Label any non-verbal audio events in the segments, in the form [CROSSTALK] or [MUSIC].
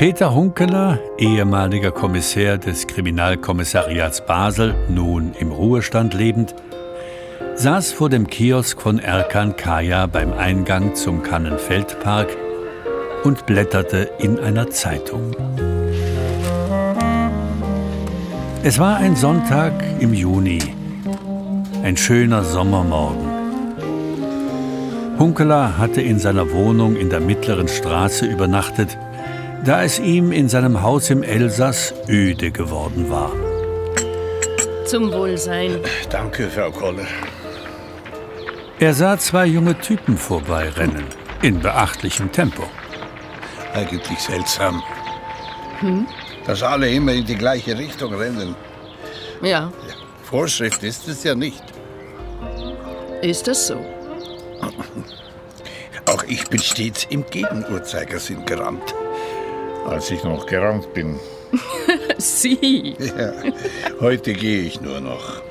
Peter Hunkeler, ehemaliger Kommissär des Kriminalkommissariats Basel, nun im Ruhestand lebend, saß vor dem Kiosk von Erkan Kaya beim Eingang zum Kannenfeldpark und blätterte in einer Zeitung. Es war ein Sonntag im Juni, ein schöner Sommermorgen. Hunkeler hatte in seiner Wohnung in der mittleren Straße übernachtet, da es ihm in seinem Haus im Elsass öde geworden war. Zum Wohlsein. Danke, Frau Koller. Er sah zwei junge Typen vorbeirennen, in beachtlichem Tempo. Eigentlich seltsam. Hm? Dass alle immer in die gleiche Richtung rennen. Ja. Vorschrift ist es ja nicht. Ist es so? Auch ich bin stets im Gegenuhrzeigersinn gerannt. Als ich noch gerannt bin. [LAUGHS] Sie? Ja, heute gehe ich nur noch.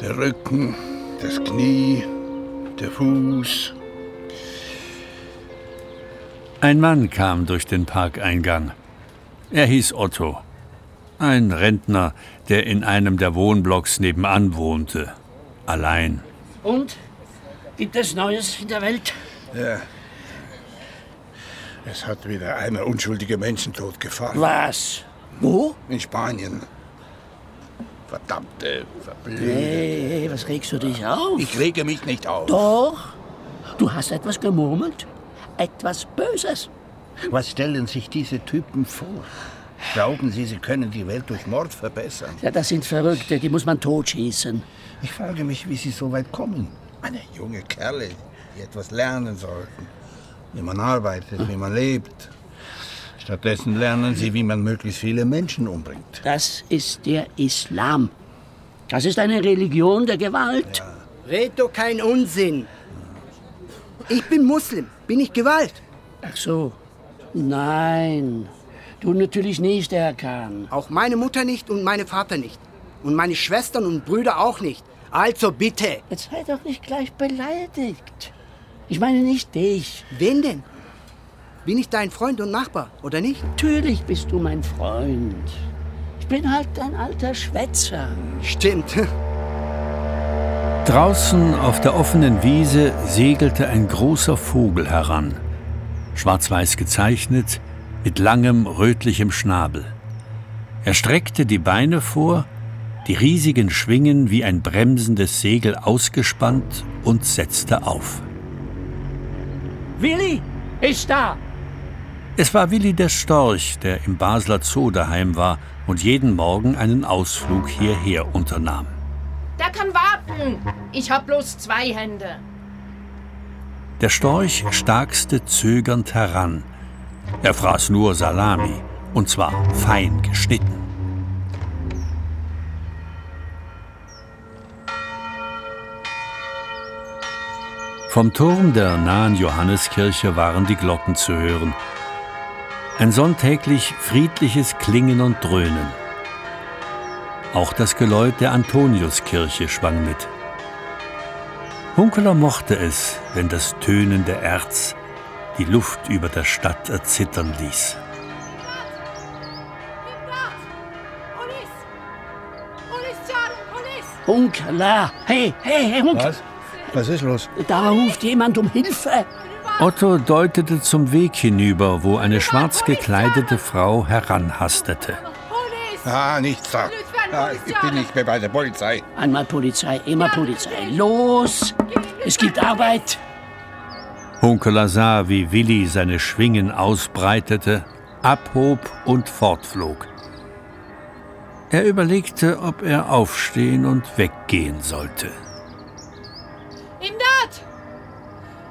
Der Rücken, das Knie, der Fuß. Ein Mann kam durch den Parkeingang. Er hieß Otto. Ein Rentner, der in einem der Wohnblocks nebenan wohnte. Allein. Und? Gibt es Neues in der Welt? Ja. Es hat wieder einer unschuldige Menschen totgefahren. Was? Wo? In Spanien. Verdammte, verblödete. Hey, was regst du dich auf? Ich rege mich nicht auf. Doch. Du hast etwas gemurmelt. Etwas Böses. Was stellen sich diese Typen vor? Glauben Sie, sie können die Welt durch Mord verbessern? Ja, das sind Verrückte, die muss man totschießen. Ich frage mich, wie sie so weit kommen. Meine junge Kerle, die etwas lernen sollten. Wie man arbeitet, wie man lebt. Stattdessen lernen sie, wie man möglichst viele Menschen umbringt. Das ist der Islam. Das ist eine Religion der Gewalt. Ja. Red doch kein Unsinn. Ich bin Muslim. Bin ich Gewalt? Ach so. Nein. Du natürlich nicht, Herr Kahn. Auch meine Mutter nicht und meine Vater nicht. Und meine Schwestern und Brüder auch nicht. Also bitte. Jetzt sei doch nicht gleich beleidigt. Ich meine nicht dich. Wen denn? Bin ich dein Freund und Nachbar, oder nicht? Natürlich bist du mein Freund. Ich bin halt ein alter Schwätzer. Stimmt. Draußen auf der offenen Wiese segelte ein großer Vogel heran. Schwarz-weiß gezeichnet, mit langem rötlichem Schnabel. Er streckte die Beine vor, die riesigen Schwingen wie ein bremsendes Segel ausgespannt und setzte auf. Willi ist da! Es war Willi der Storch, der im Basler Zoo daheim war und jeden Morgen einen Ausflug hierher unternahm. Der kann warten. Ich hab bloß zwei Hände. Der Storch starkste zögernd heran. Er fraß nur Salami, und zwar fein geschnitten. Vom Turm der nahen Johanneskirche waren die Glocken zu hören. Ein sonntäglich friedliches Klingen und Dröhnen. Auch das Geläut der Antoniuskirche schwang mit. Hunkeler mochte es, wenn das Tönen der Erz die Luft über der Stadt erzittern ließ. Hunkeler! Hey, hey, hey, Hunkeler! Was? Ist los? Da ruft jemand um Hilfe. Otto deutete zum Weg hinüber, wo eine schwarz gekleidete Frau heranhastete. Ah, nichts da. Ah, ich bin nicht mehr bei der Polizei. Einmal Polizei, immer Polizei. Los! Es gibt Arbeit. Hunkeler sah, wie Willi seine Schwingen ausbreitete, abhob und fortflog. Er überlegte, ob er aufstehen und weggehen sollte.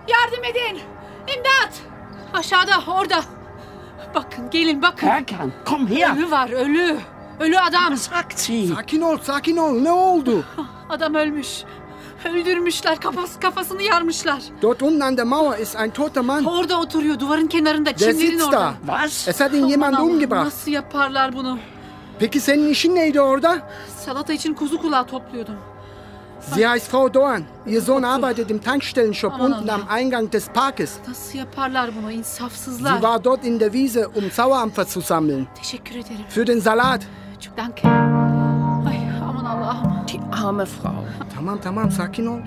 Yardım edin. İmdat. Aşağıda orada. Bakın gelin bakın. Erkan komm her. Ölü var ölü. Ölü adam. Sagt sie. Sakin ol, sakin ol. Ne oldu? [LAUGHS] Adam ölmüş. Öldürmüşler. Kafası, kafasını yarmışlar. Dort unten an der Mauer ist ein toter Mann. Orada oturuyor. Duvarın kenarında. Der Çimlerin sitzt orada. da. Was? Es hat ihn jemand Aman Allah'ım, umgebracht. Nasıl yaparlar bunu? Peki senin işin neydi orada? Salata için kuzu kulağı topluyordum. Sie heißt Frau Doğan. Ihr Sohn arbeitet im Tankstellenshop unten am Eingang des Parkes. Sie war dort in der Wiese, um Sauerampfer zu sammeln. Für den Salat. Danke. Die arme Frau. Tamam tamam sakin ol.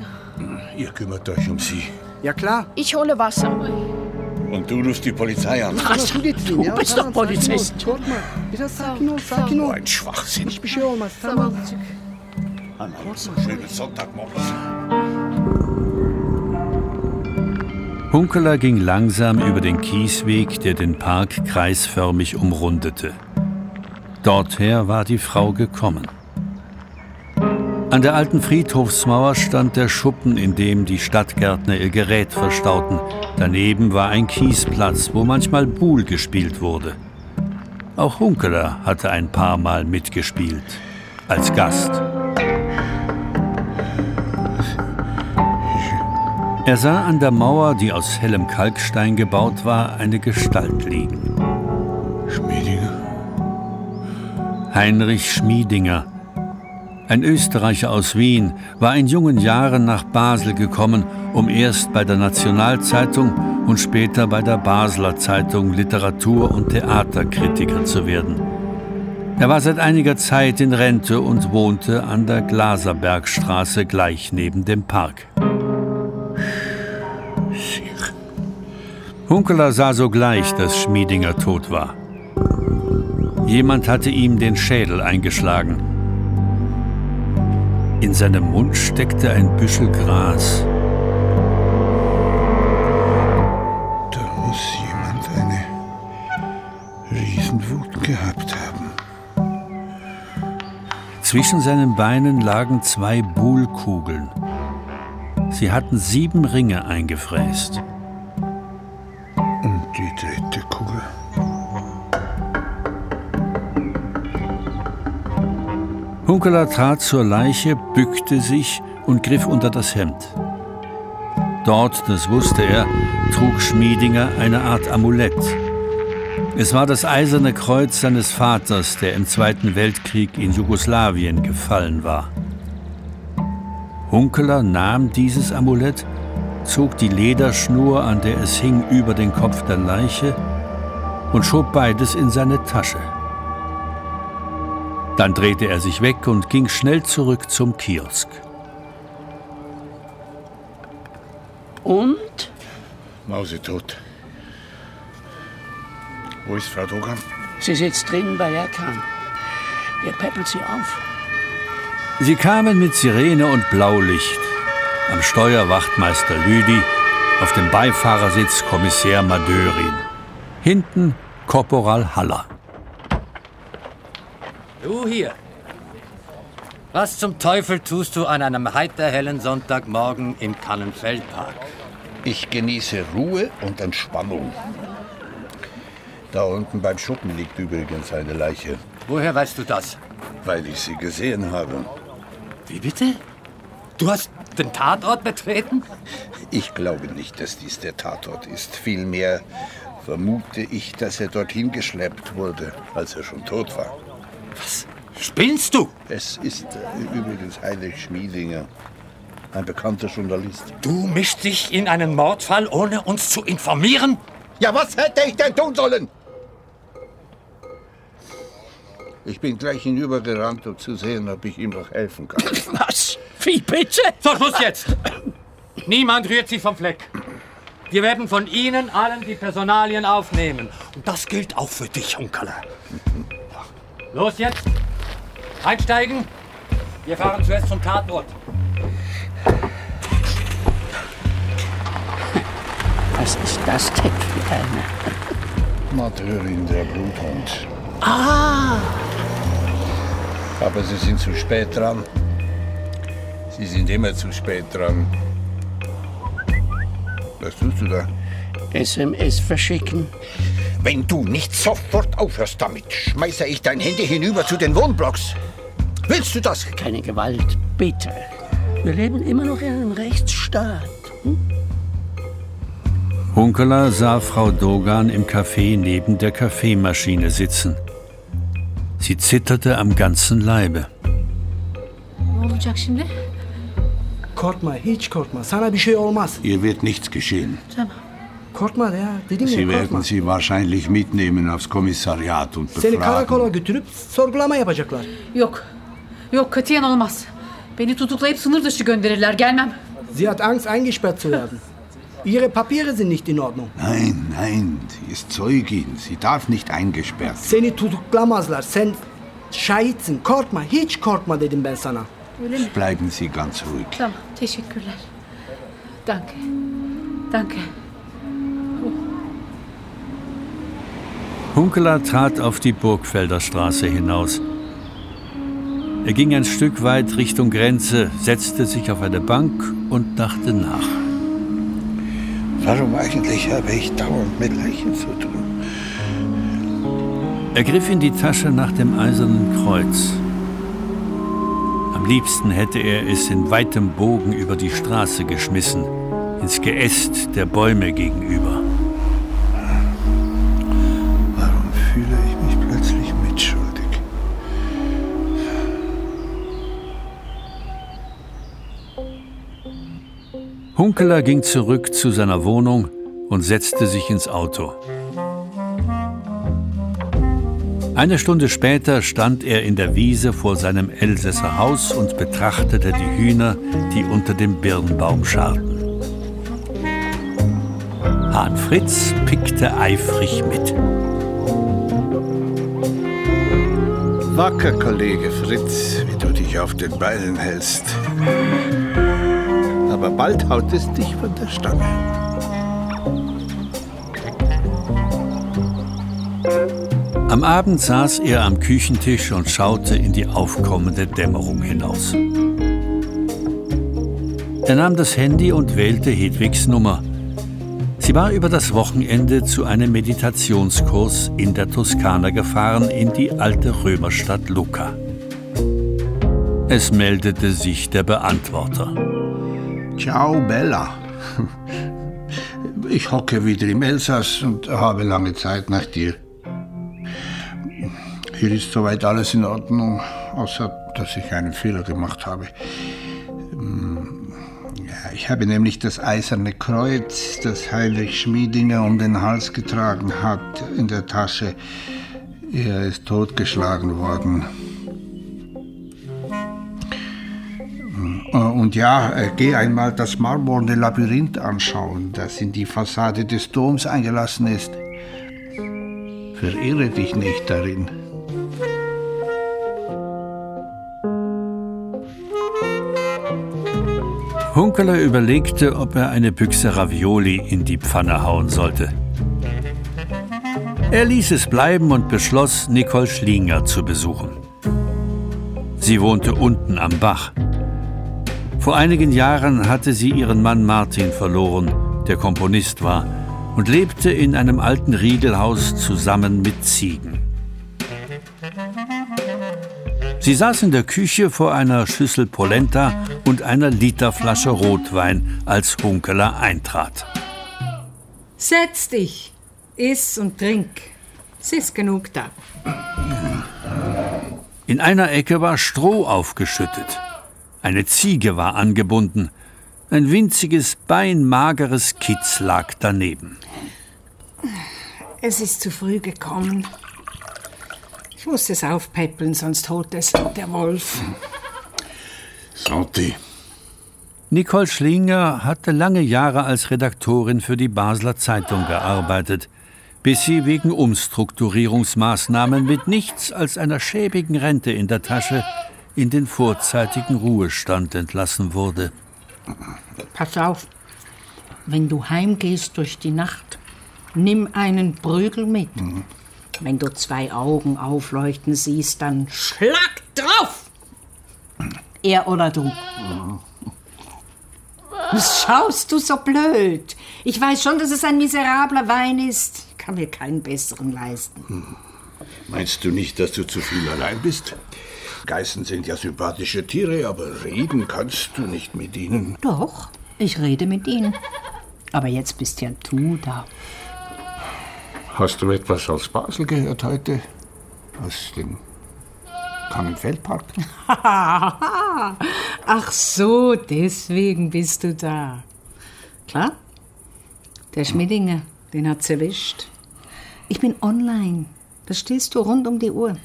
Ihr kümmert euch um sie. Ja klar. Ich hole Wasser. Und du rufst die Polizei an. Getireyim ya. bist doch Polizist. Sakin ol, sakin ol. Ein Schwachsinn. Hiçbir şey olmaz tamam. Einmal so schönen Sonntagmorgen. Hunkeler ging langsam über den Kiesweg, der den Park kreisförmig umrundete. Dorther war die Frau gekommen. An der alten Friedhofsmauer stand der Schuppen, in dem die Stadtgärtner ihr Gerät verstauten. Daneben war ein Kiesplatz, wo manchmal Buhl gespielt wurde. Auch Hunkeler hatte ein paar Mal mitgespielt. Als Gast. Er sah an der Mauer, die aus hellem Kalkstein gebaut war, eine Gestalt liegen. Schmiedinger? Heinrich Schmiedinger, ein Österreicher aus Wien, war in jungen Jahren nach Basel gekommen, um erst bei der Nationalzeitung und später bei der Basler Zeitung Literatur- und Theaterkritiker zu werden. Er war seit einiger Zeit in Rente und wohnte an der Glaserbergstraße gleich neben dem Park. Hunkeler sah sogleich, dass Schmiedinger tot war. Jemand hatte ihm den Schädel eingeschlagen. In seinem Mund steckte ein Büschel Gras. Da muss jemand eine Riesenwut gehabt haben. Zwischen seinen Beinen lagen zwei Buhlkugeln. Sie hatten sieben Ringe eingefräst. Hunkeler trat zur Leiche, bückte sich und griff unter das Hemd. Dort, das wusste er, trug Schmiedinger eine Art Amulett. Es war das eiserne Kreuz seines Vaters, der im Zweiten Weltkrieg in Jugoslawien gefallen war. Hunkeler nahm dieses Amulett, zog die Lederschnur, an der es hing, über den Kopf der Leiche und schob beides in seine Tasche. Dann drehte er sich weg und ging schnell zurück zum Kiosk. Und? Mausetot. Wo ist Frau Dogan? Sie sitzt drin bei Erkan. Er peppelt sie auf. Sie kamen mit Sirene und Blaulicht. Am Steuer Wachtmeister Lüdi, auf dem Beifahrersitz Kommissär Madörin. Hinten Korporal Haller. Du hier. Was zum Teufel tust du an einem heiterhellen Sonntagmorgen im Kannenfeldpark? Ich genieße Ruhe und Entspannung. Da unten beim Schuppen liegt übrigens eine Leiche, Woher weißt du das? weil ich sie gesehen habe. Wie bitte? Du hast den Tatort betreten? Ich glaube nicht, dass dies der Tatort ist. Vielmehr vermute ich, dass er dorthin geschleppt wurde, als er schon tot war. Was? Spinnst du? Es ist äh, übrigens Heinrich Schmiedinger, ein bekannter Journalist. Du mischst dich in einen Mordfall, ohne uns zu informieren? Ja, was hätte ich denn tun sollen? Ich bin gleich hinübergerannt, um zu sehen, ob ich ihm noch helfen kann. [LAUGHS] Was? Wie bitte? So, Schluss jetzt! Niemand rührt sich vom Fleck. Wir werden von Ihnen allen die Personalien aufnehmen. Und das gilt auch für dich, Hunkerle. Los jetzt! Einsteigen! Wir fahren zuerst zum Tatort. Was ist das denn für eine? Mateurin, der Bluthund. Ah! Aber Sie sind zu spät dran. Sie sind immer zu spät dran. Was tust du da? SMS verschicken. Wenn du nicht sofort aufhörst damit, schmeiße ich dein Handy hinüber zu den Wohnblocks. Willst du das? Keine Gewalt, bitte. Wir leben immer noch in einem Rechtsstaat. Hunkeler sah Frau Dogan im Café neben der Kaffeemaschine sitzen. Sie zitterte am ganzen Leibe. Olacak şimdi? Korkma, hiç korkma. Sana bir şey olmaz. Ihr wird nichts geschehen. Korkma ya. Dedim Sie ya werden korkma. sie wahrscheinlich mitnehmen aufs Kommissariat und Seni befragen. karakola götürüp sorgulama yapacaklar. Yok. Yok katiyen olmaz. Beni tutuklayıp sınır dışı gönderirler. Gelmem. Sie hat Angst, eingesperrt zu werden. Ihre Papiere sind nicht in Ordnung. Nein, nein, sie ist Zeugin. Sie darf nicht eingesperrt. Seni tutuklamazlar. Sen şahitsin. Korkma, hiç korkma dedim ben sana. Öyle mi? Bleiben Sie ganz ruhig. Tamam. Teşekkürler. Danke. Danke. Hunkeler trat auf die Burgfelder Straße hinaus. Er ging ein Stück weit Richtung Grenze, setzte sich auf eine Bank und dachte nach. Warum eigentlich habe ich dauernd mit Leichen zu tun? Er griff in die Tasche nach dem eisernen Kreuz. Am liebsten hätte er es in weitem Bogen über die Straße geschmissen, ins Geäst der Bäume gegenüber. Hunkeler ging zurück zu seiner Wohnung und setzte sich ins Auto. Eine Stunde später stand er in der Wiese vor seinem Elsässer Haus und betrachtete die Hühner, die unter dem Birnbaum scharten. Hahn Fritz pickte eifrig mit. Wacker, Kollege Fritz, wie du dich auf den Beinen hältst. Aber bald haut es dich von der Stange. Am Abend saß er am Küchentisch und schaute in die aufkommende Dämmerung hinaus. Er nahm das Handy und wählte Hedwigs Nummer. Sie war über das Wochenende zu einem Meditationskurs in der Toskana gefahren in die alte Römerstadt Lucca. Es meldete sich der Beantworter. Ciao, Bella. Ich hocke wieder im Elsass und habe lange Zeit nach dir. Hier ist soweit alles in Ordnung, außer dass ich einen Fehler gemacht habe. Hm, Ich habe nämlich das eiserne Kreuz, das Heinrich Schmiedinger um den Hals getragen hat, in der Tasche. Er ist totgeschlagen worden. Und ja, äh, geh einmal das marmorne Labyrinth anschauen, das in die Fassade des Doms eingelassen ist. Verirre dich nicht darin. Hunkeler überlegte, ob er eine Büchse Ravioli in die Pfanne hauen sollte. Er ließ es bleiben und beschloss, Nicole Schlinger zu besuchen. Sie wohnte unten am Bach. Vor einigen Jahren hatte sie ihren Mann Martin verloren, der Komponist war, und lebte in einem alten Riegelhaus zusammen mit Ziegen. Sie saß in der Küche vor einer Schüssel Polenta und einer Literflasche Rotwein, als Hunkeler eintrat. Setz dich, iss und trink. Es ist genug da. In einer Ecke war Stroh aufgeschüttet. Eine Ziege war angebunden. Ein winziges, beinmageres Kitz lag daneben. Es ist zu früh gekommen. Ich muss es aufpäppeln, sonst holt es der Wolf. Santi. Nicole Schlinger hatte lange Jahre als Redaktorin für die Basler Zeitung gearbeitet, bis sie wegen Umstrukturierungsmaßnahmen mit nichts als einer schäbigen Rente in der Tasche in den vorzeitigen Ruhestand entlassen wurde. Pass auf, wenn du heimgehst durch die Nacht, nimm einen Prügel mit. Wenn du zwei Augen aufleuchten siehst, dann schlag drauf! Er oder du. Was schaust du so blöd? Ich weiß schon, dass es ein miserabler Wein ist. Ich kann mir keinen besseren leisten. Meinst du nicht, dass du zu viel allein bist? Geißen sind ja sympathische Tiere, aber reden kannst du nicht mit ihnen. Doch, ich rede mit ihnen. Aber jetzt bist ja du da. Hast du etwas aus Basel gehört heute? Aus dem Kannenfeldpark. [LAUGHS] Ach so, deswegen bist du da. Klar, der Schmiddinger, den hat's erwischt. Ich bin online, verstehst du, rund um die Uhr.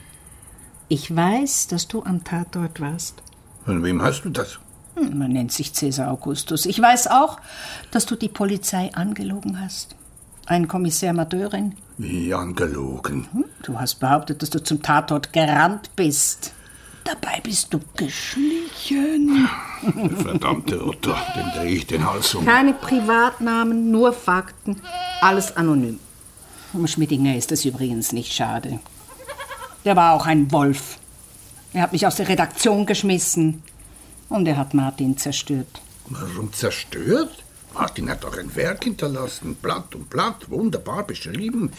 Ich weiß, dass du am Tatort warst. Von wem hast du das? Hm, Man nennt sich Cäsar Augustus. Ich weiß auch, dass du die Polizei angelogen hast. Ein Kommissär Madeurin. Wie angelogen. Hm, Du hast behauptet, dass du zum Tatort gerannt bist. Dabei bist du geschlichen. Der [LAUGHS] verdammte Otto, dem drehe ich den Hals um. Keine Privatnamen, nur Fakten. Alles anonym. Um Schmidtinger ist es übrigens nicht schade. Der war auch ein Wolf. Er hat mich aus der Redaktion geschmissen. Und er hat Martin zerstört. Warum zerstört? Martin hat doch ein Werk hinterlassen. Blatt um Blatt, wunderbar beschrieben.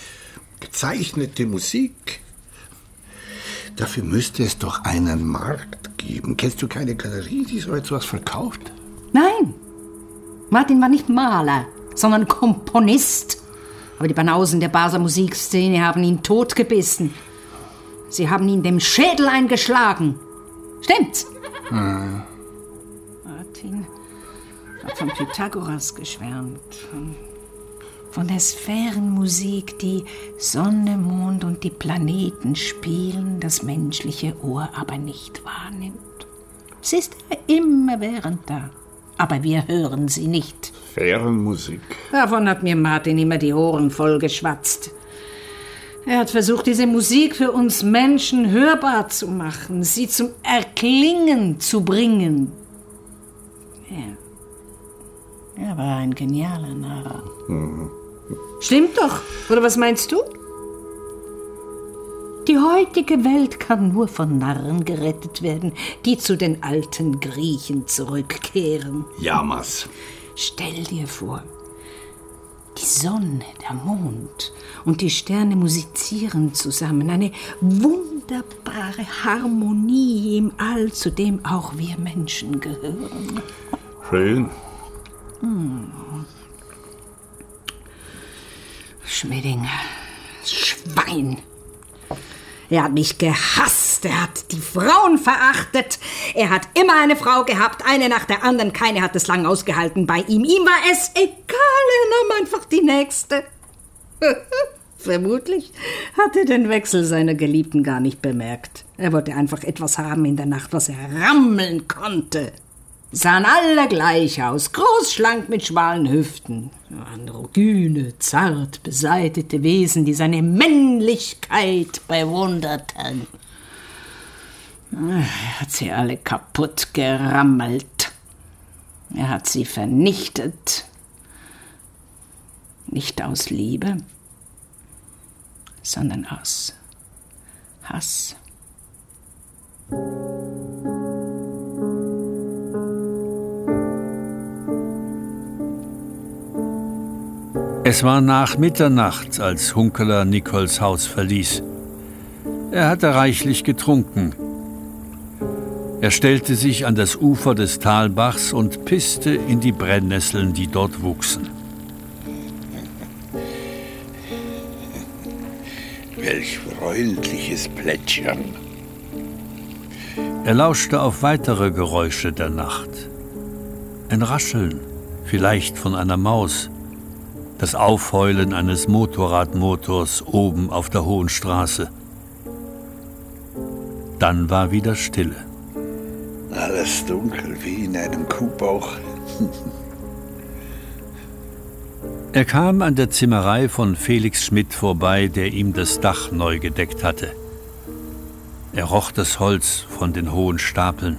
Gezeichnete Musik. Dafür müsste es doch einen Markt geben. Kennst du keine Galerie, die so etwas verkauft? Nein, Martin war nicht Maler, sondern Komponist. Aber die Banausen der Baser Musikszene haben ihn totgebissen. Sie haben ihn dem Schädel eingeschlagen. Stimmt's? Martin hat von Pythagoras geschwärmt. Von, der Sphärenmusik, die Sonne, Mond und die Planeten spielen, das menschliche Ohr aber nicht wahrnimmt. Sie ist immerwährend da, aber wir hören sie nicht. Fährenmusik. Davon hat mir Martin immer die Ohren voll geschwatzt. Er hat versucht, diese Musik für uns Menschen hörbar zu machen, sie zum Erklingen zu bringen. Er, er war ein genialer Narr. Stimmt doch, oder was meinst du? Die heutige Welt kann nur von Narren gerettet werden, die zu den alten Griechen zurückkehren. Jammers. Stell dir vor, die Sonne, der Mond und die Sterne musizieren zusammen. Eine wunderbare Harmonie im All, zu dem auch wir Menschen gehören. Schön. Schmiddinger, Schwein. Er hat mich gehasst, er hat die Frauen verachtet. Er hat immer eine Frau gehabt, eine nach der anderen. Keine hat es lang ausgehalten bei ihm. Ihm war es egal, er nahm einfach die nächste. [LAUGHS] Vermutlich hat er den Wechsel seiner Geliebten gar nicht bemerkt. Er wollte einfach etwas haben in der Nacht, was er rammeln konnte. Sahen alle gleich aus, groß, schlank mit schmalen Hüften. Androgyne, zart beseitete Wesen, die seine Männlichkeit bewunderten. Er hat sie alle kaputt gerammelt. Er hat sie vernichtet. Nicht aus Liebe, sondern aus Hass. Es war nach Mitternacht, als Hunkeler Nichols Haus verließ. Er hatte reichlich getrunken. Er stellte sich an das Ufer des Talbachs und pisste in die Brennnesseln, die dort wuchsen. Welch freundliches Plätschern. Er lauschte auf weitere Geräusche der Nacht. Ein Rascheln, vielleicht von einer Maus, das Aufheulen eines Motorradmotors oben auf der hohen Straße. Dann war wieder Stille. Alles dunkel wie in einem Kuhbauch. [LAUGHS] Er kam an der Zimmerei von Felix Schmidt vorbei, der ihm das Dach neu gedeckt hatte. Er roch das Holz von den hohen Stapeln,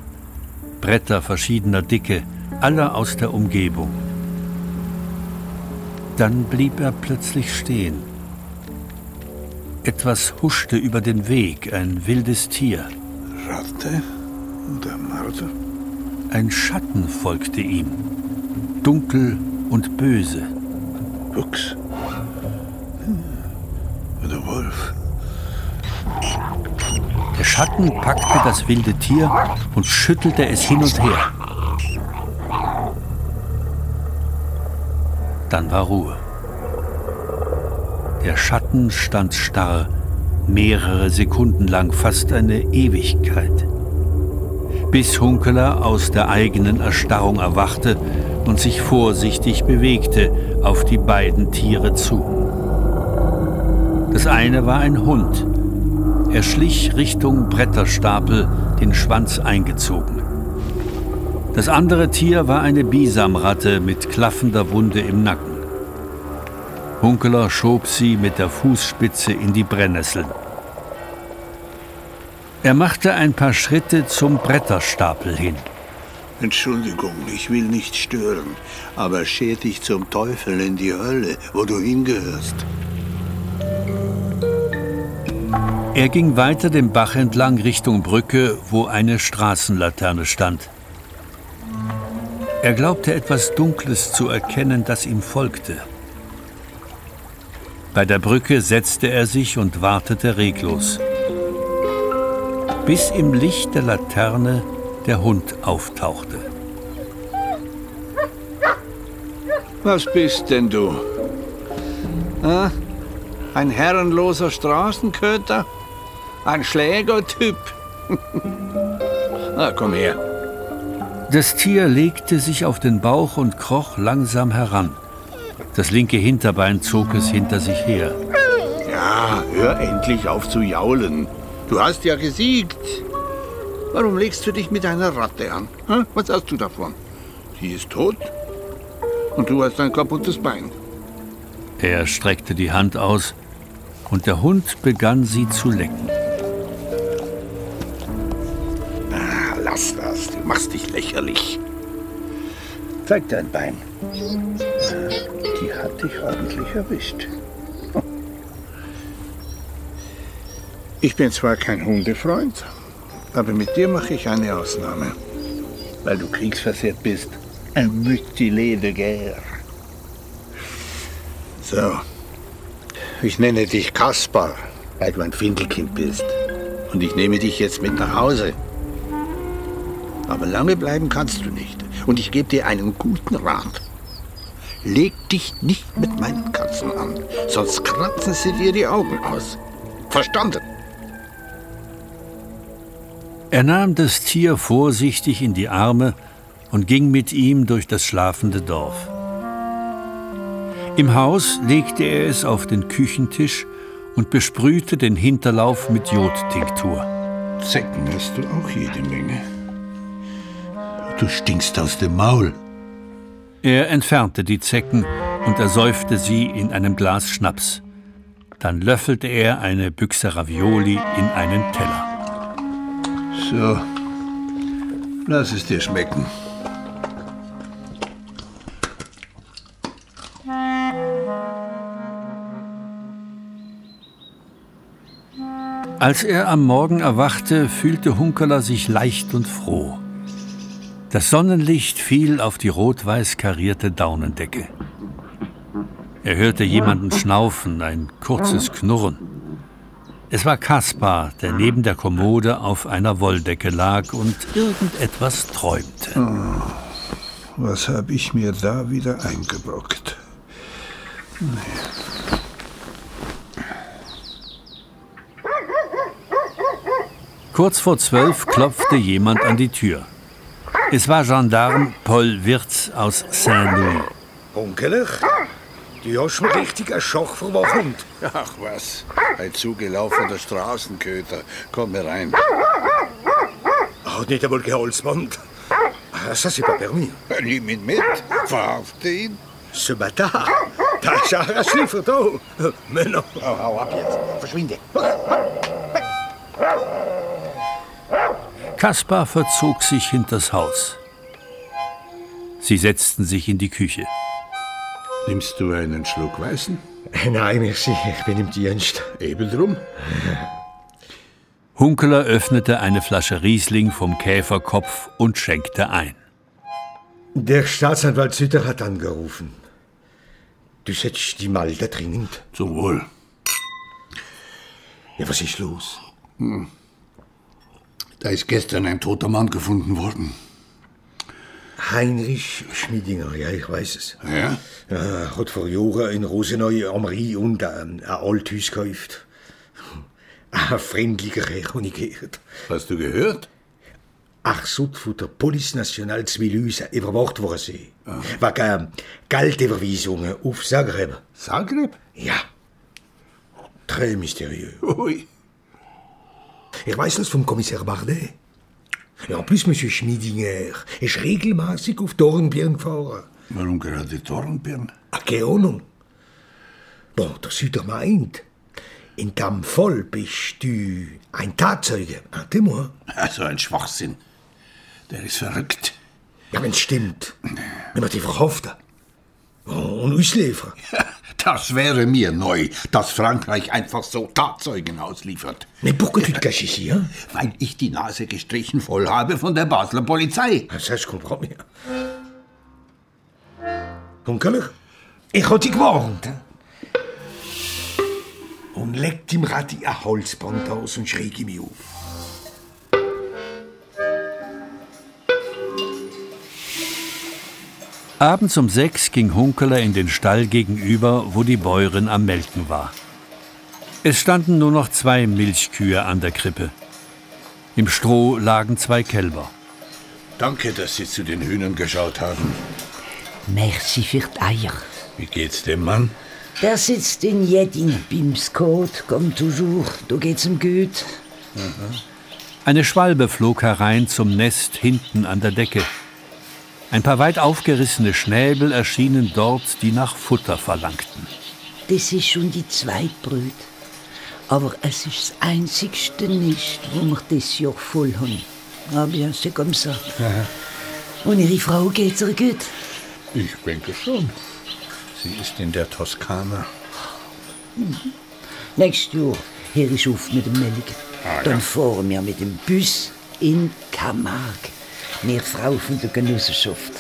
Bretter verschiedener Dicke, alle aus der Umgebung. Dann blieb er plötzlich stehen. Etwas huschte über den Weg, ein wildes Tier. Ratte oder Marder? Ein Schatten folgte ihm, dunkel und böse. Luchs. Oder Wolf. Der Schatten packte das wilde Tier und schüttelte es hin und her. Dann war Ruhe. Der Schatten stand starr, mehrere Sekunden lang, fast eine Ewigkeit. Bis Hunkeler aus der eigenen Erstarrung erwachte und sich vorsichtig bewegte auf die beiden Tiere zu. Das eine war ein Hund. Er schlich Richtung Bretterstapel, den Schwanz eingezogen. Das andere Tier war eine Bisamratte mit klaffender Wunde im Nacken. Hunkeler schob sie mit der Fußspitze in die Brennnesseln. Er machte ein paar Schritte zum Bretterstapel hin. Entschuldigung, ich will nicht stören, aber scher dich zum Teufel in die Hölle, wo du hingehörst. Er ging weiter den Bach entlang Richtung Brücke, wo eine Straßenlaterne stand. Er glaubte etwas Dunkles zu erkennen, das ihm folgte. Bei der Brücke setzte er sich und wartete reglos. Bis im Licht der Laterne der Hund auftauchte. Was bist denn du? Ein herrenloser Straßenköter? Ein Schlägertyp? [LAUGHS] Na, komm her. Das Tier legte sich auf den Bauch und kroch langsam heran. Das linke Hinterbein zog es hinter sich her. Ja, hör endlich auf zu jaulen. Du hast ja gesiegt. Warum legst du dich mit einer Ratte an? Hm? Was hast du davon? Sie ist tot und du hast ein kaputtes Bein. Er streckte die Hand aus und der Hund begann sie zu lecken. Lächerlich. Zeig dein Bein. Die hat dich ordentlich erwischt. [LAUGHS] Ich bin zwar kein Hundefreund, aber mit dir mache ich eine Ausnahme. Weil du kriegsversehrt bist. Ein mutilé de guerre. So. Ich nenne dich Kaspar, weil du ein Findelkind bist. Und ich nehme dich jetzt mit nach Hause. Aber lange bleiben kannst du nicht. Und ich gebe dir einen guten Rat. Leg dich nicht mit meinen Katzen an, sonst kratzen sie dir die Augen aus. Verstanden? Er nahm das Tier vorsichtig in die Arme und ging mit ihm durch das schlafende Dorf. Im Haus legte er es auf den Küchentisch und besprühte den Hinterlauf mit Jodtinktur. Zecken hast du auch jede Menge. Du stinkst aus dem Maul. Er entfernte die Zecken und ersäufte sie in einem Glas Schnaps. Dann löffelte er eine Büchse Ravioli in einen Teller. So, lass es dir schmecken. Als er am Morgen erwachte, fühlte Hunkeler sich leicht und froh. Das Sonnenlicht fiel auf die rot-weiß karierte Daunendecke. Er hörte jemanden schnaufen, ein kurzes Knurren. Es war Kaspar, der neben der Kommode auf einer Wolldecke lag und irgendetwas träumte. Oh, was habe ich mir da wieder eingebrockt? Nee. Kurz vor zwölf klopfte jemand an die Tür. Es war Gendarm Paul Wirz aus Saint-Louis. Onkelich? Du hast mir richtig einen Schock verwacht. Ach was, ein zugelaufener Straßenköter. Komm herein. Hat nicht einmal geholzband. Ça, c'est pas permis. Nimm ihn mit, verhafte ihn. Ce bâtard, da ist auch ein Schliefer da. Männer. Hau, hau ab jetzt, verschwinde. Kaspar verzog sich hinters Haus. Sie setzten sich in die Küche. Nimmst du einen Schluck Weißen? [LAUGHS] Nein, merci, ich bin im Dienst. Eben drum. Hunkeler öffnete eine Flasche Riesling vom Käferkopf und schenkte ein. Der Staatsanwalt Sütter hat angerufen. Du setzt die mal da dringend. Zum Wohl. Ja, was ist los? Hm. Da ist gestern ein toter Mann gefunden worden. Heinrich Schmiedinger, ja, ich weiß es. Ja? Ja, hat vor Jahren in Rosenau am Rhein und ein, ein Althus gekauft. Ein freundlicher Herr, habe ich gehört. Hast du gehört? Ach, so von der Police Nationale Zwilüse überwacht worden sie. Wegen Geldüberweisungen auf Zagreb. Zagreb? Ja. Très mysterieux. Ui. Ich weiß das vom Kommissar Bardet. Ja, plus Monsieur Schmiedinger ist regelmäßig auf Dornbirn gefahren. Warum gerade Dornbirn? Ah, keine Ahnung. Bon, das ist doch meint. In dem Fall bist du ein Tatzeuge. Dis-moi. Also ein Schwachsinn. Der ist verrückt. Ja, wenn's stimmt. Wenn wir die verhaften. Und ausliefern. [LAUGHS] Das wäre mir neu, dass Frankreich einfach so Tatzeugen ausliefert. Caches ici, hein? Weil ich die Nase gestrichen voll habe von der Basler Polizei. Ça, je comprends bien. Onkel, ich hab dich gewarnt. Und legt ihm Radi ein Holzband aus und schräg mich auf. Abends um sechs ging Hunkeler in den Stall gegenüber, wo die Bäuerin am Melken war. Es standen nur noch zwei Milchkühe an der Krippe. Im Stroh lagen zwei Kälber. Danke, dass Sie zu den Hühnern geschaut haben. Merci für die Eier. Wie geht's dem Mann? Der sitzt in Jedding beim Scott, comme toujours. Da geht's ihm gut. Eine Schwalbe flog herein zum Nest hinten an der Decke. Ein paar weit aufgerissene Schnäbel erschienen dort, die nach Futter verlangten. Das ist schon die Zweitbrut. Aber es ist das einzigste nicht, wo wir das Jahr voll haben. Ah bien, c'est comme ça. Und Ihre Frau geht's ihr gut? Ich denke schon. Sie ist in der Toskana. Nächstes Jahr hör ich auf mit dem Melken. Ah, ja. Dann fahren wir mit dem Bus in Camargue. Wir Frau von der Genossenschaft.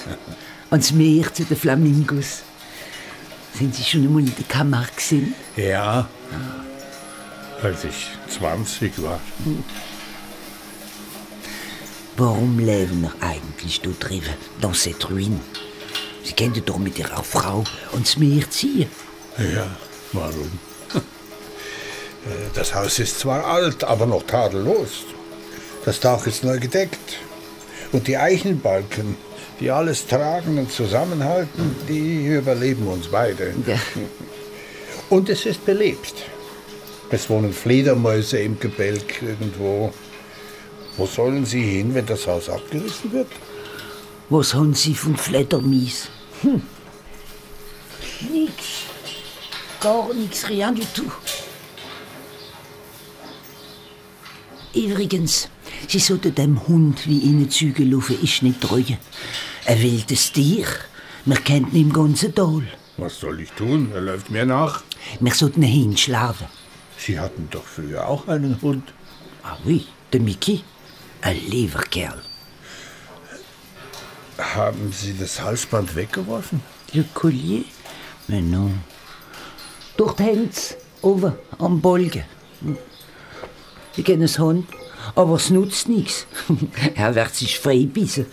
Ans Meer zu den Flamingos. Sind Sie schon einmal in der Camargue gesehen? Ja, als ich 20 war. Warum leben wir eigentlich da drinnen, dans cette ruine? Sie könnten doch mit Ihrer Frau ans Meer ziehen. Ja, warum? Das Haus ist zwar alt, aber noch tadellos. Das Dach ist neu gedeckt. Und die Eichenbalken, die alles tragen und zusammenhalten, die überleben uns beide. Ja. [LAUGHS] Und es ist belebt. Es wohnen Fledermäuse im Gebälk irgendwo. Wo sollen sie hin, wenn das Haus abgerissen wird? Was haben Sie von Fledermies? Hm. Nix. Gar nix, rien du tout. Übrigens, Sie sollten dem Hund wie Ihnen Züge laufen, ist nicht treu. Ein wildes Tier. Wir kennen ihn im ganzen Tal. Was soll ich tun? Er läuft mir nach. Wir sollten ihn hinschlagen. Sie hatten doch früher auch einen Hund. Ah oui, der Mickey. Ein lieber Kerl. Haben Sie das Halsband weggeworfen? Le Collier? Mais non. Dort hängt's, oben am Bolgen. Ich kenne es Hund, aber es nutzt nichts. [LAUGHS] er wird sich freibissen.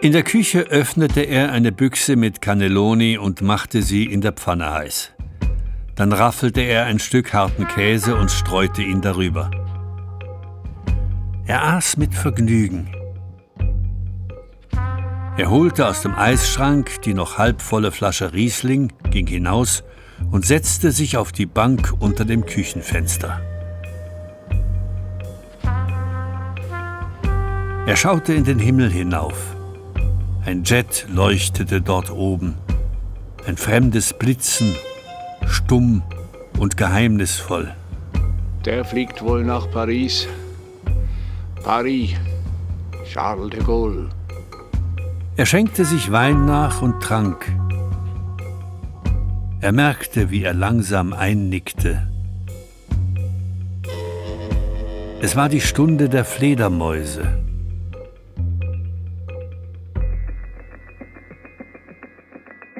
In der Küche öffnete er eine Büchse mit Cannelloni und machte sie in der Pfanne heiß. Dann raffelte er ein Stück harten Käse und streute ihn darüber. Er aß mit Vergnügen. Er holte aus dem Eisschrank die noch halbvolle Flasche Riesling, ging hinaus und setzte sich auf die Bank unter dem Küchenfenster. Er schaute in den Himmel hinauf. Ein Jet leuchtete dort oben. Ein fremdes Blitzen, stumm und geheimnisvoll. Der fliegt wohl nach Paris. Paris. Charles de Gaulle. Er schenkte sich Wein nach und trank. Er merkte, wie er langsam einnickte. Es war die Stunde der Fledermäuse.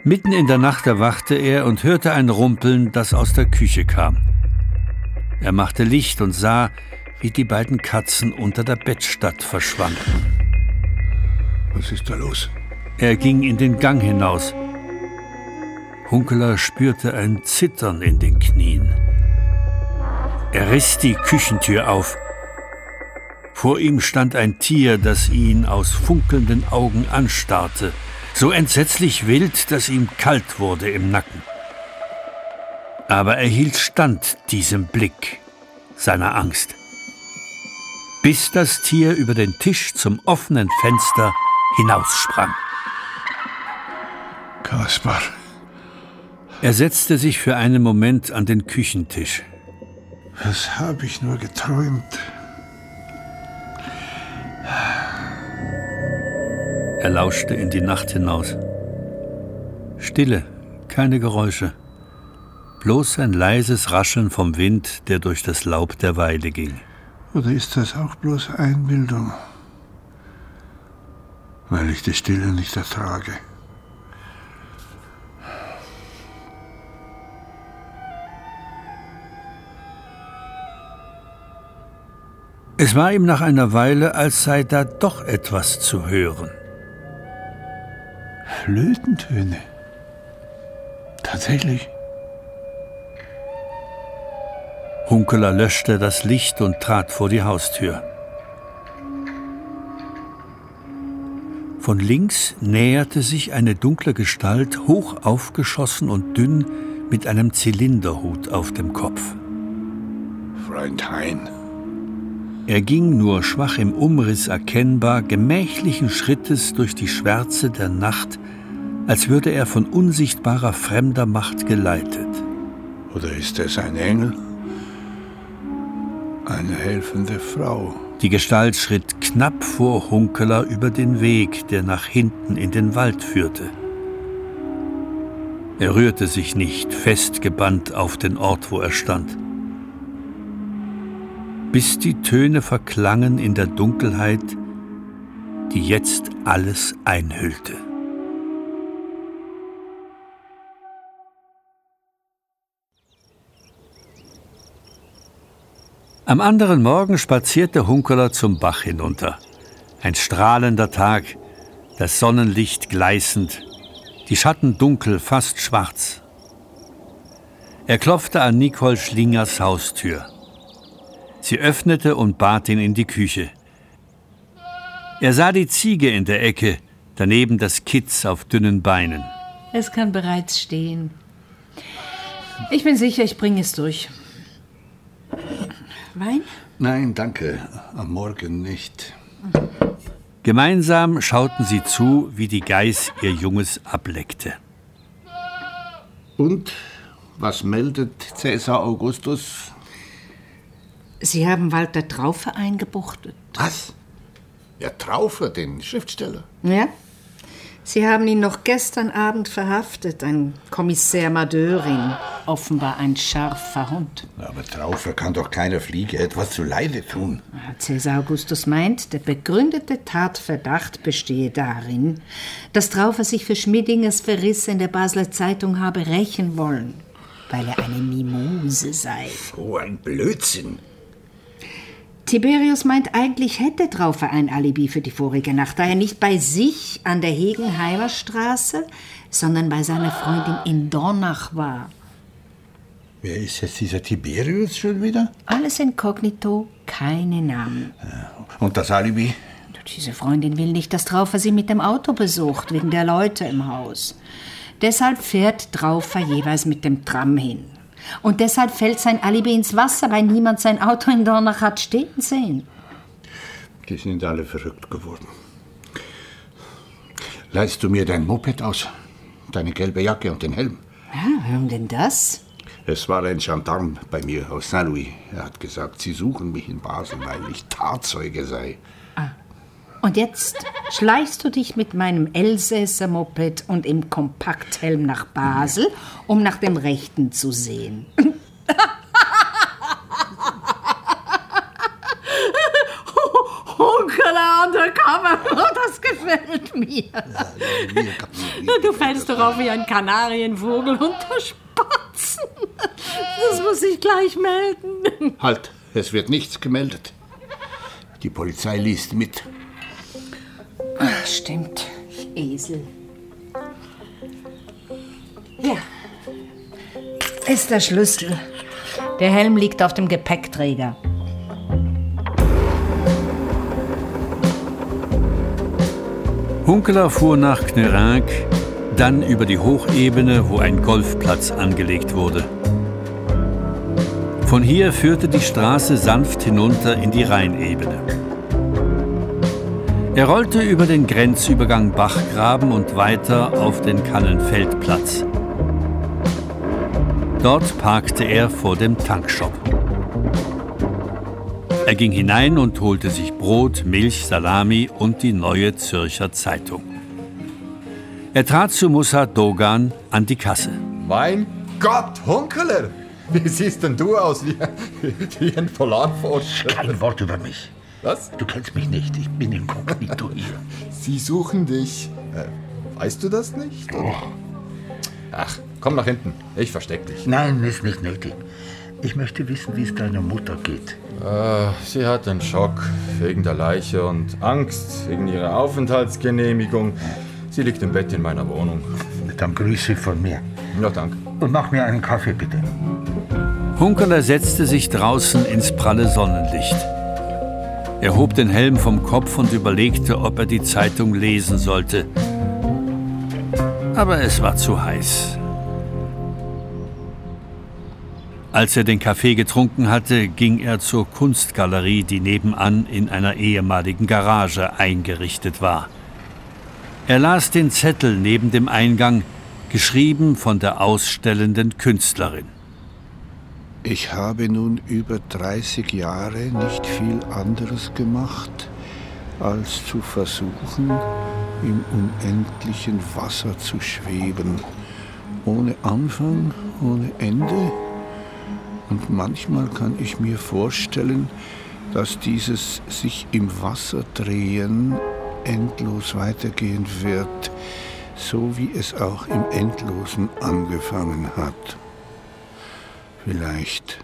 Mitten in der Nacht erwachte er und hörte ein Rumpeln, das aus der Küche kam. Er machte Licht und sah, wie die beiden Katzen unter der Bettstatt verschwanden. Was ist da los? Er ging in den Gang hinaus. Hunkeler spürte ein Zittern in den Knien. Er riss die Küchentür auf. Vor ihm stand ein Tier, das ihn aus funkelnden Augen anstarrte, so entsetzlich wild, dass ihm kalt wurde im Nacken. Aber er hielt stand diesem Blick seiner Angst, bis das Tier über den Tisch zum offenen Fenster hinaussprang. Kaspar. Er setzte sich für einen Moment an den Küchentisch. Was habe ich nur geträumt? Er lauschte in die Nacht hinaus. Stille, keine Geräusche. Bloß ein leises Rascheln vom Wind, der durch das Laub der Weide ging. Oder ist das auch bloß Einbildung? Weil ich die Stille nicht ertrage. Es war ihm nach einer Weile, als sei da doch etwas zu hören. Flötentöne. Tatsächlich. Hunkeler löschte das Licht und trat vor die Haustür. Von links näherte sich eine dunkle Gestalt, hoch aufgeschossen und dünn, mit einem Zylinderhut auf dem Kopf. Freund Hein. Er ging nur schwach im Umriss erkennbar, gemächlichen Schrittes durch die Schwärze der Nacht, als würde er von unsichtbarer fremder Macht geleitet. Oder ist es ein Engel? Eine helfende Frau. Die Gestalt schritt knapp vor Hunkeler über den Weg, der nach hinten in den Wald führte. Er rührte sich nicht, festgebannt auf den Ort, wo er stand bis die Töne verklangen in der Dunkelheit, die jetzt alles einhüllte. Am anderen Morgen spazierte Hunkeler zum Bach hinunter. Ein strahlender Tag, das Sonnenlicht gleißend, die Schatten dunkel, fast schwarz. Er klopfte an Nicole Schlingers Haustür. Sie öffnete und bat ihn in die Küche. Er sah die Ziege in der Ecke, daneben das Kitz auf dünnen Beinen. Es kann bereits stehen. Ich bin sicher, ich bringe es durch. Wein? Nein, danke. Am Morgen nicht. Gemeinsam schauten sie zu, wie die Geiß ihr Junges ableckte. Und was meldet Cäsar Augustus? Sie haben Walter Traufe eingebuchtet. Was? Ja, Traufe, den Schriftsteller. Ja? Sie haben ihn noch gestern Abend verhaftet, ein Kommissär Madörin. Offenbar ein scharfer Hund. Aber Traufe kann doch keiner Fliege etwas zu Leide tun. Cäsar Augustus meint, der begründete Tatverdacht bestehe darin, dass Traufer sich für Schmiddingers Verriss in der Basler Zeitung habe rächen wollen, weil er eine Mimose sei. So ein Blödsinn. Tiberius meint, eigentlich hätte Traufer ein Alibi für die vorige Nacht, da er nicht bei sich an der Hegenheimer Straße, sondern bei seiner Freundin in Dornach war. Wer ist jetzt dieser Tiberius schon wieder? Alles inkognito, keine Namen. Und das Alibi? Diese Freundin will nicht, dass Traufer sie mit dem Auto besucht, wegen der Leute im Haus. Deshalb fährt Traufer jeweils mit dem Tram hin. Und deshalb fällt sein Alibi ins Wasser, weil niemand sein Auto in Dornach hat stehen sehen. Die sind alle verrückt geworden. Leihst du mir dein Moped aus? Deine gelbe Jacke und den Helm? Ja, warum denn das? Es war ein Gendarm bei mir aus Saint-Louis. Er hat gesagt, Sie suchen mich in Basel, weil ich Tatzeuge sei. Und jetzt schleichst du dich mit meinem Elsässer Moped und im Kompakthelm nach Basel, um nach dem Rechten zu sehen. Hunkela undercover, das gefällt mir. Du fällst doch auf wie ein Kanarienvogel unter Spatzen. Das muss ich gleich melden. Halt, es wird nichts gemeldet. Die Polizei liest mit. Ach, stimmt, ich Esel. Ja, Ist der Schlüssel. Der Helm liegt auf dem Gepäckträger. Hunkeler fuhr nach Knerank, dann über die Hochebene, wo ein Golfplatz angelegt wurde. Von hier führte die Straße sanft hinunter in die Rheinebene. Er rollte über den Grenzübergang Bachgraben und weiter auf den Kannenfeldplatz. Dort parkte er vor dem Tankshop. Er ging hinein und holte sich Brot, Milch, Salami und die neue Zürcher Zeitung. Er trat zu Musa Dogan an die Kasse. Mein Gott, Hunkeler! Wie siehst denn du aus wie, wie ein Polarforscher? Kein Wort über mich. Was? Du kennst mich nicht. Ich bin inkognito hier. Sie suchen dich. Äh, weißt du das nicht? Oh. Ach, komm nach hinten. Ich versteck dich. Nein, ist nicht nötig. Ich möchte wissen, wie es deiner Mutter geht. Äh, sie hat einen Schock wegen der Leiche und Angst wegen ihrer Aufenthaltsgenehmigung. Sie liegt im Bett in meiner Wohnung. Dann Grüße von mir. Ja, danke. Und mach mir einen Kaffee, bitte. Hunkeler setzte sich draußen ins pralle Sonnenlicht. Er hob den Helm vom Kopf und überlegte, ob er die Zeitung lesen sollte. Aber es war zu heiß. Als er den Kaffee getrunken hatte, ging er zur Kunstgalerie, die nebenan in einer ehemaligen Garage eingerichtet war. Er las den Zettel neben dem Eingang, geschrieben von der ausstellenden Künstlerin. Ich habe nun über 30 Jahre nicht viel anderes gemacht, als zu versuchen, im unendlichen Wasser zu schweben, ohne Anfang, ohne Ende. Und manchmal kann ich mir vorstellen, dass dieses sich im Wasser drehen endlos weitergehen wird, so wie es auch im Endlosen angefangen hat. Vielleicht.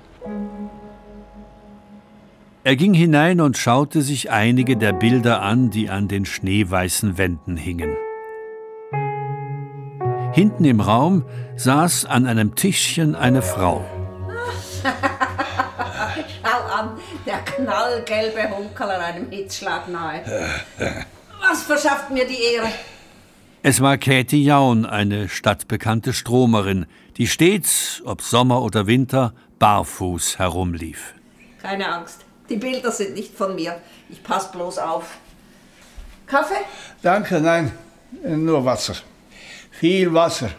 Er ging hinein und schaute sich einige der Bilder an, die an den schneeweißen Wänden hingen. Hinten im Raum saß an einem Tischchen eine Frau. [LAUGHS] Schau an, der knallgelbe Hunkerler einem Hitzschlag nahe. [LAUGHS] Was verschafft mir die Ehre? Es war Käthi Jaun, eine stadtbekannte Stromerin, die stets, ob Sommer oder Winter, barfuß herumlief. Keine Angst, die Bilder sind nicht von mir. Ich pass bloß auf. Kaffee? Danke, nein, nur Wasser. Viel Wasser.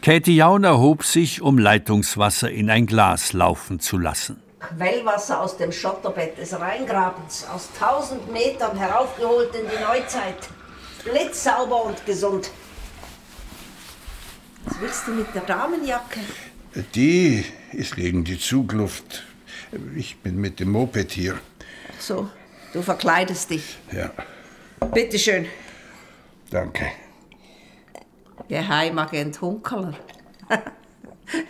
Käthi Jaun erhob sich, um Leitungswasser in ein Glas laufen zu lassen. Quellwasser aus dem Schotterbett des Rheingrabens, aus tausend Metern heraufgeholt in die Neuzeit. Blitzsauber und gesund. Was willst du mit der Damenjacke? Die ist gegen die Zugluft. Ich bin mit dem Moped hier. So, du verkleidest dich. Ja, Bitteschön. danke. Geheimagent Hunkerler. [LAUGHS]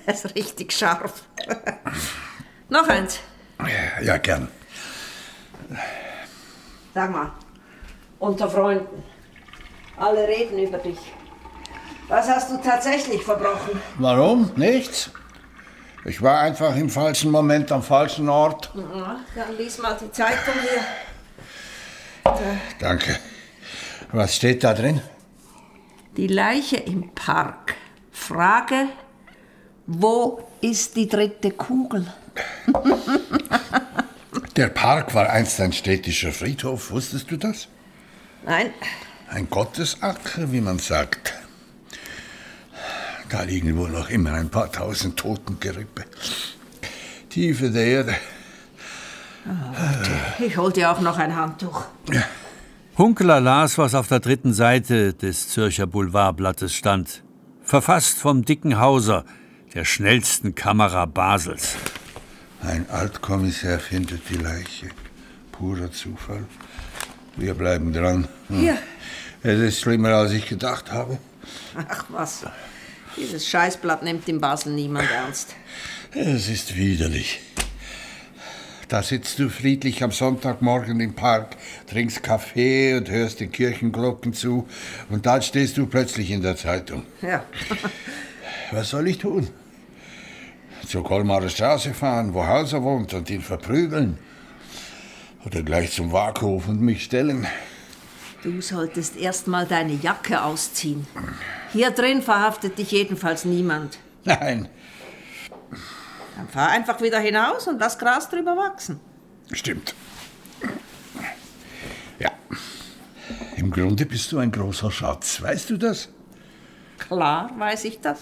Er ist richtig scharf. [LAUGHS] Noch eins. Ja, gern. Sag mal, unter Freunden. Alle reden über dich. Was hast du tatsächlich verbrochen? Warum? Nichts. Ich war einfach im falschen Moment am falschen Ort. Ja, dann lies mal die Zeitung hier. Danke. Was steht da drin? Die Leiche im Park. Frage, wo ist die dritte Kugel? Der Park war einst ein städtischer Friedhof. Wusstest du das? Nein, Ein Gottesacker, wie man sagt. Da liegen wohl noch immer ein paar tausend Totengerippe. Tief in der Erde. ich hol dir auch noch ein Handtuch. Hunkeler las, was auf der dritten Seite des Zürcher Boulevardblattes stand. Verfasst vom dicken Hauser, der schnellsten Kamera Basels. Ein Altkommissär findet die Leiche. Purer Zufall. Wir bleiben dran. Hm. Hier. Es ist schlimmer, als ich gedacht habe. Ach was, dieses Scheißblatt nimmt in Basel niemand ernst. Es ist widerlich. Da sitzt du friedlich am Sonntagmorgen im Park, trinkst Kaffee und hörst den Kirchenglocken zu. Und dann stehst du plötzlich in der Zeitung. Ja, [LAUGHS] Was soll ich tun? zur Kolmarer Straße fahren, wo Hauser wohnt, und ihn verprügeln. Oder gleich zum Waghof und mich stellen. Du solltest erst mal deine Jacke ausziehen. Hier drin verhaftet dich jedenfalls niemand. Nein, Dann fahr einfach wieder hinaus und lass Gras drüber wachsen. stimmt. Ja. Im Grunde bist du ein großer Schatz, weißt du das? Klar weiß ich das.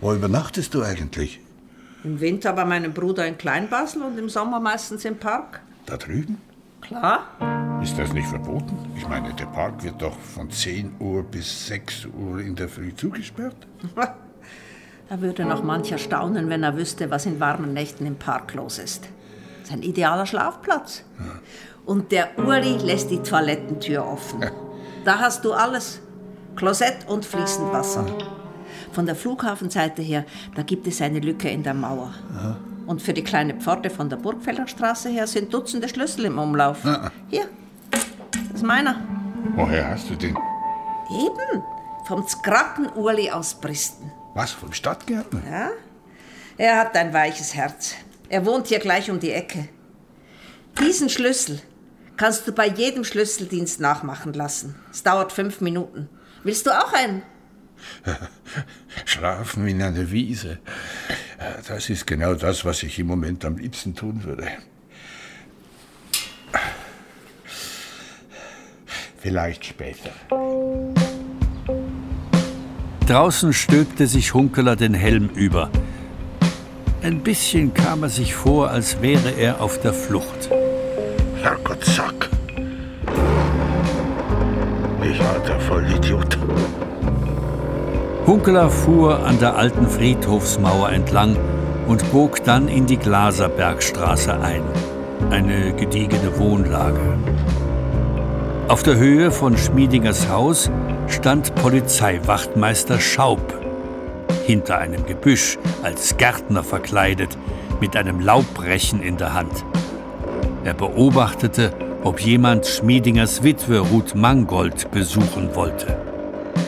Wo übernachtest du eigentlich? Im Winter bei meinem Bruder in Kleinbasel und im Sommer meistens im Park. Da drüben? Klar. Ist das nicht verboten? Ich meine, der Park wird doch von 10 Uhr bis 6 Uhr in der Früh zugesperrt. [LAUGHS] Da würde noch mancher staunen, wenn er wüsste, was in warmen Nächten im Park los ist. Das ist ein idealer Schlafplatz. Und der Uli lässt die Toilettentür offen. [LAUGHS] Da hast du alles. Klosett und fließend Wasser. Von der Flughafenseite her, da gibt es eine Lücke in der Mauer. Und für die kleine Pforte von der Burgfelder Straße her sind Dutzende Schlüssel im Umlauf. Ah. Hier, das ist meiner. Woher hast du den? Eben, vom Skrappen Uli aus Bristen. Was, vom Stadtgärtner? Ja? Er hat ein weiches Herz. Er wohnt hier gleich um die Ecke. Diesen Schlüssel kannst du bei jedem Schlüsseldienst nachmachen lassen. Es dauert fünf Minuten. Willst du auch einen? [LAUGHS] Schlafen in einer Wiese. Das ist genau das, was ich im Moment am liebsten tun würde. Vielleicht später. Draußen stülpte sich Hunkeler den Helm über. Ein bisschen kam er sich vor, als wäre er auf der Flucht. Herrgott, Sack. Ich alter Vollidiot. Hunkeler fuhr an der alten Friedhofsmauer entlang und bog dann in die Glaserbergstraße ein, eine gediegene Wohnlage. Auf der Höhe von Schmiedingers Haus stand Polizeiwachtmeister Schaub, hinter einem Gebüsch als Gärtner verkleidet, mit einem Laubbrechen in der Hand. Er beobachtete, ob jemand Schmiedingers Witwe Ruth Mangold besuchen wollte.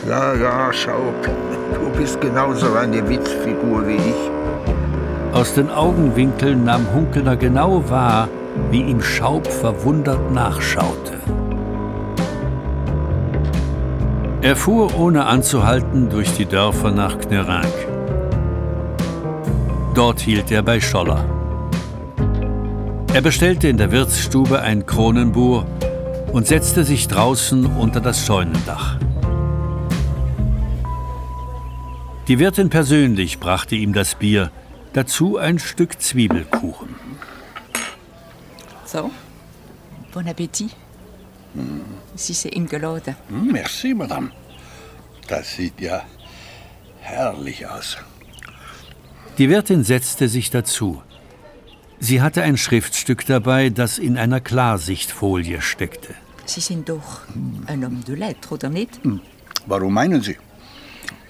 Ja, ja, Schaub. Du bist genauso eine Witzfigur wie ich. Aus den Augenwinkeln nahm Hunkeler genau wahr, wie ihm Schaub verwundert nachschaute. Er fuhr ohne anzuhalten durch die Dörfer nach Knörank. Dort hielt er bei Scholler. Er bestellte in der Wirtsstube ein Kronenbohr und setzte sich draußen unter das Scheunendach. Die Wirtin persönlich brachte ihm das Bier, dazu ein Stück Zwiebelkuchen. So, bon appétit. Sie sind eingeladen. Hm, Merci, Madame. Das sieht ja herrlich aus. Die Wirtin setzte sich dazu. Sie hatte ein Schriftstück dabei, das in einer Klarsichtfolie steckte. Sie sind doch ein Homme de lettres, oder nicht? Warum meinen Sie?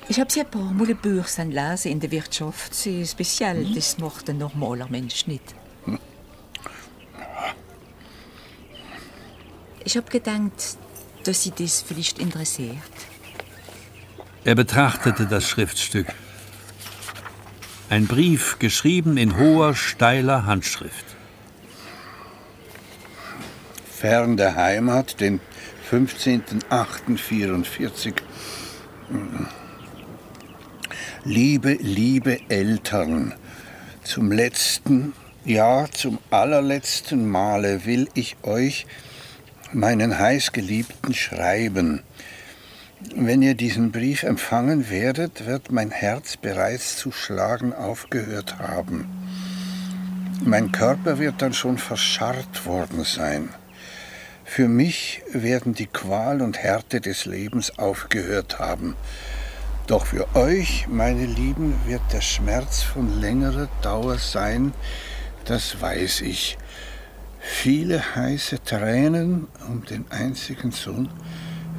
Ich habe sie ein paar Mal Börsen lesen in der Wirtschaft. Sie ist speziell, das macht ein normaler Mensch nicht. Ich habe gedacht, dass Sie das vielleicht interessiert. Er betrachtete das Schriftstück. Ein Brief, geschrieben in hoher, steiler Handschrift. Fern der Heimat, den 15.08.44. Liebe, liebe Eltern, zum letzten, ja, zum allerletzten Male will ich euch meinen heißgeliebten schreiben. Wenn ihr diesen Brief empfangen werdet, wird mein Herz bereits zu schlagen aufgehört haben. Mein Körper wird dann schon verscharrt worden sein. Für mich werden die Qual und Härte des Lebens aufgehört haben. Doch für euch, meine Lieben, wird der Schmerz von längerer Dauer sein, das weiß ich. Viele heiße Tränen um den einzigen Sohn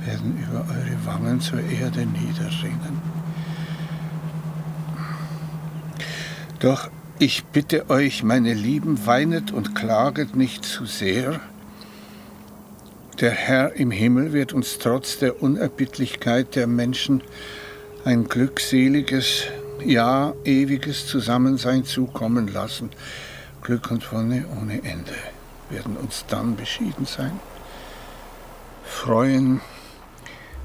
werden über eure Wangen zur Erde niederrinnen. Doch ich bitte euch, meine Lieben, weinet und klaget nicht zu sehr. Der Herr im Himmel wird uns trotz der Unerbittlichkeit der Menschen ein glückseliges Ja, ewiges Zusammensein zukommen lassen. Glück und Wonne ohne Ende werden uns dann beschieden sein. Freuen,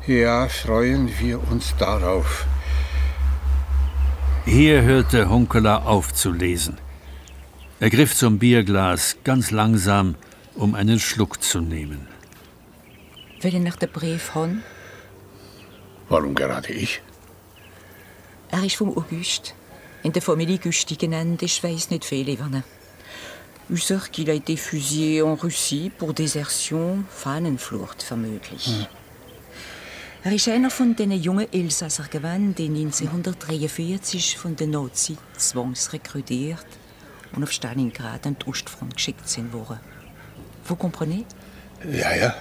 ja, freuen wir uns darauf. Hier hörte Hunkeler auf zu lesen. Er griff zum Bierglas ganz langsam, um einen Schluck zu nehmen. Will ich nach den Brief haben? Warum gerade ich? Er ist vom August. In der Familie Güsti genannt. Ich weiß nicht viel über ihn. Ich sage qu'il a été fusillé en Russie pour désertion, Fahnenflucht vermutlich. Hm. Er ist einer von den jungen Elsasser gewesen, die 1943 von den Nazis zwangsrekrutiert und auf Stalingrad an die Ostfront geschickt sind worden. Vous comprenez? Ja, ja.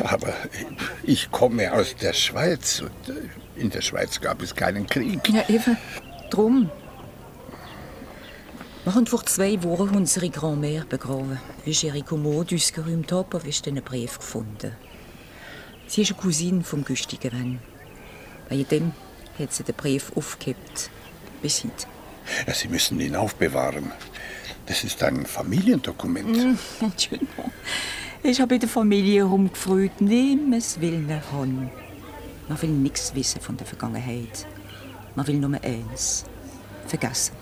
Aber ich komme aus der Schweiz und äh, in der Schweiz gab es keinen Krieg. Ja, eben. Drum. Wir haben vor zwei Wochen unsere Grand-Mère begraben. Wie ich ihre Kommode ausgeräumt habe, habe ich den Brief gefunden. Sie ist eine Cousine vom Güsti gewesen. Bei dem hat sie den Brief aufgehebt. Bis heute. Ja, sie müssen ihn aufbewahren. Das ist ein Familiendokument. [LAUGHS] Entschuldigung. Ich habe in der Familie herumgefragt, nimm es will nicht haben. Man will nichts wissen von der Vergangenheit. Man will nur eins: vergessen.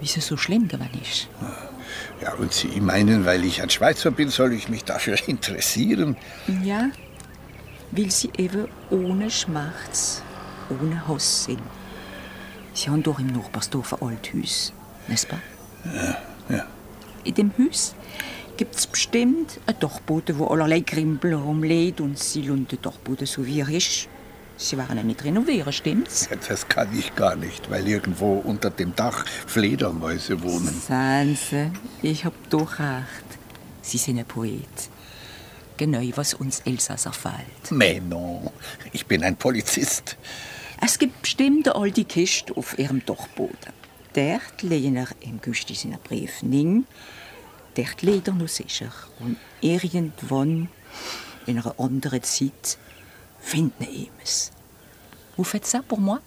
Wie es so schlimm gewesen ist. Ja, und Sie meinen, weil ich ein Schweizer bin, soll ich mich dafür [LAUGHS] interessieren? Ja, weil Sie eben ohne Schmerz, ohne Hass sind. Sie haben doch im Nachbarsdorf ein Althaus, n'est-ce pas? Ja, ja. In dem Haus gibt es bestimmt einen Dachboden, wo allerlei Krimpel rumliegt und sie lassen den Dachboden so wie er ist. Sie waren ja nicht renovieren, stimmt's? Ja, das kann ich gar nicht, weil irgendwo unter dem Dach Fledermäuse wohnen. Sanse, ich hab doch recht. Sie sind ein Poet. Genau, was uns Elsasser fehlt. Mais non, ich bin ein Polizist. Es gibt bestimmt eine alte Kiste auf ihrem Dachboden. Dort legen er im Güsti seinen Brief ning. Dort legt er noch sicher. Und irgendwann, in einer anderen Zeit, findet er ihm es. Vous faites ça pour moi?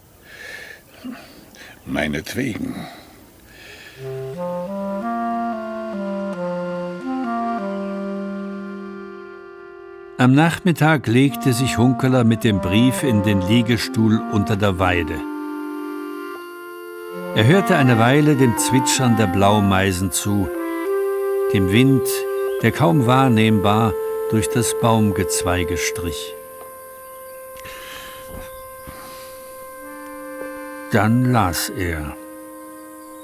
Meinetwegen. Am Nachmittag legte sich Hunkeler mit dem Brief in den Liegestuhl unter der Weide. Er hörte eine Weile dem Zwitschern der Blaumeisen zu, dem Wind, der kaum wahrnehmbar durch das Baumgezweige strich. Dann las er.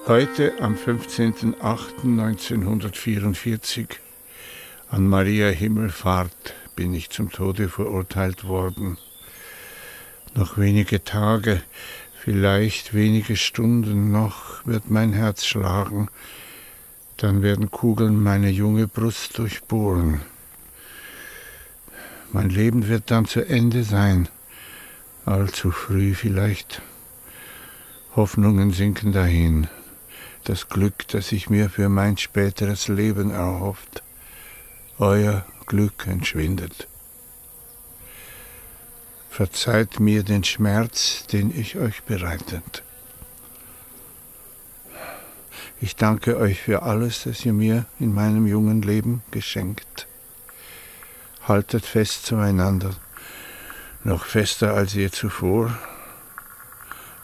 Heute am 15.08.1944 an Maria Himmelfahrt bin ich zum Tode verurteilt worden. Noch wenige Tage, vielleicht wenige Stunden noch wird mein Herz schlagen, dann werden Kugeln meine junge Brust durchbohren. Mein Leben wird dann zu Ende sein, allzu früh vielleicht. Hoffnungen sinken dahin, das Glück, das ich mir für mein späteres Leben erhofft. Euer Glück entschwindet. Verzeiht mir den Schmerz, den ich euch bereitet. Ich danke euch für alles, das ihr mir in meinem jungen Leben geschenkt. Haltet fest zueinander, noch fester als je zuvor.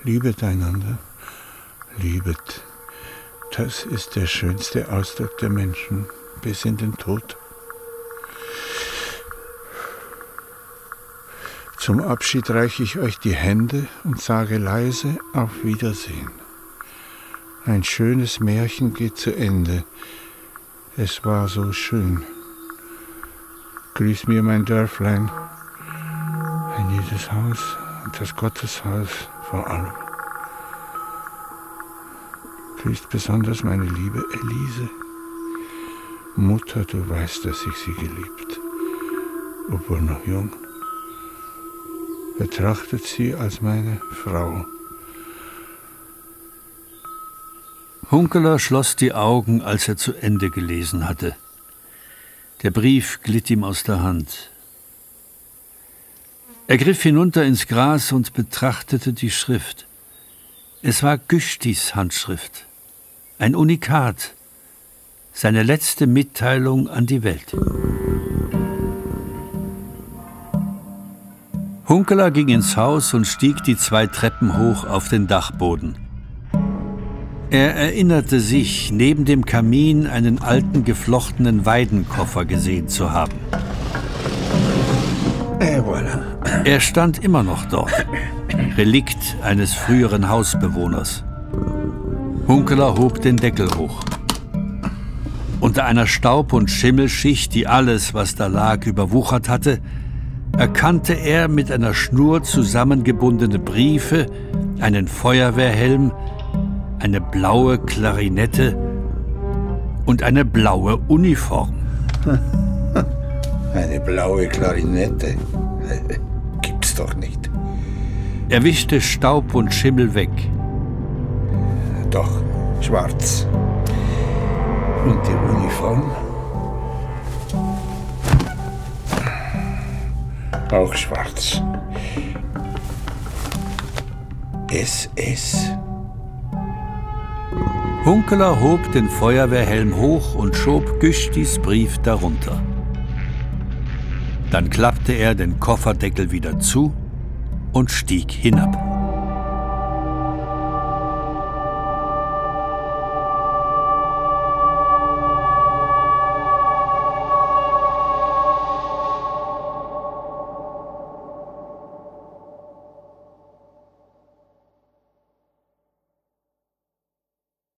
Liebet einander, liebet. Das ist der schönste Ausdruck der Menschen bis in den Tod. Zum Abschied reiche ich euch die Hände und sage leise auf Wiedersehen. Ein schönes Märchen geht zu Ende. Es war so schön. Grüß mir mein Dörflein, ein jedes Haus und das Gotteshaus vor allem. Grüßt besonders meine liebe Elise. Mutter, du weißt, dass ich sie geliebt, obwohl noch jung betrachtet sie als meine Frau. Hunkeler schloss die Augen, als er zu Ende gelesen hatte. Der Brief glitt ihm aus der Hand. Er griff hinunter ins Gras und betrachtete die Schrift. Es war Güstis Handschrift. Ein Unikat. Seine letzte Mitteilung an die Welt. Hunkeler ging ins Haus und stieg die zwei Treppen hoch auf den Dachboden. Er erinnerte sich, neben dem Kamin einen alten geflochtenen Weidenkoffer gesehen zu haben. Er stand immer noch dort. Relikt eines früheren Hausbewohners. Hunkeler hob den Deckel hoch. Unter einer Staub- und Schimmelschicht, die alles, was da lag, überwuchert hatte, erkannte er mit einer Schnur zusammengebundene Briefe, einen Feuerwehrhelm, eine blaue Klarinette und eine blaue Uniform. [LAUGHS] Eine blaue Klarinette. [LAUGHS] Gibt's doch nicht. Er wischte Staub und Schimmel weg. Doch, schwarz. Und die Uniform? Auch schwarz. SS. Hunkeler hob den Feuerwehrhelm hoch und schob Güstis Brief darunter. Dann klappte er den Kofferdeckel wieder zu und stieg hinab.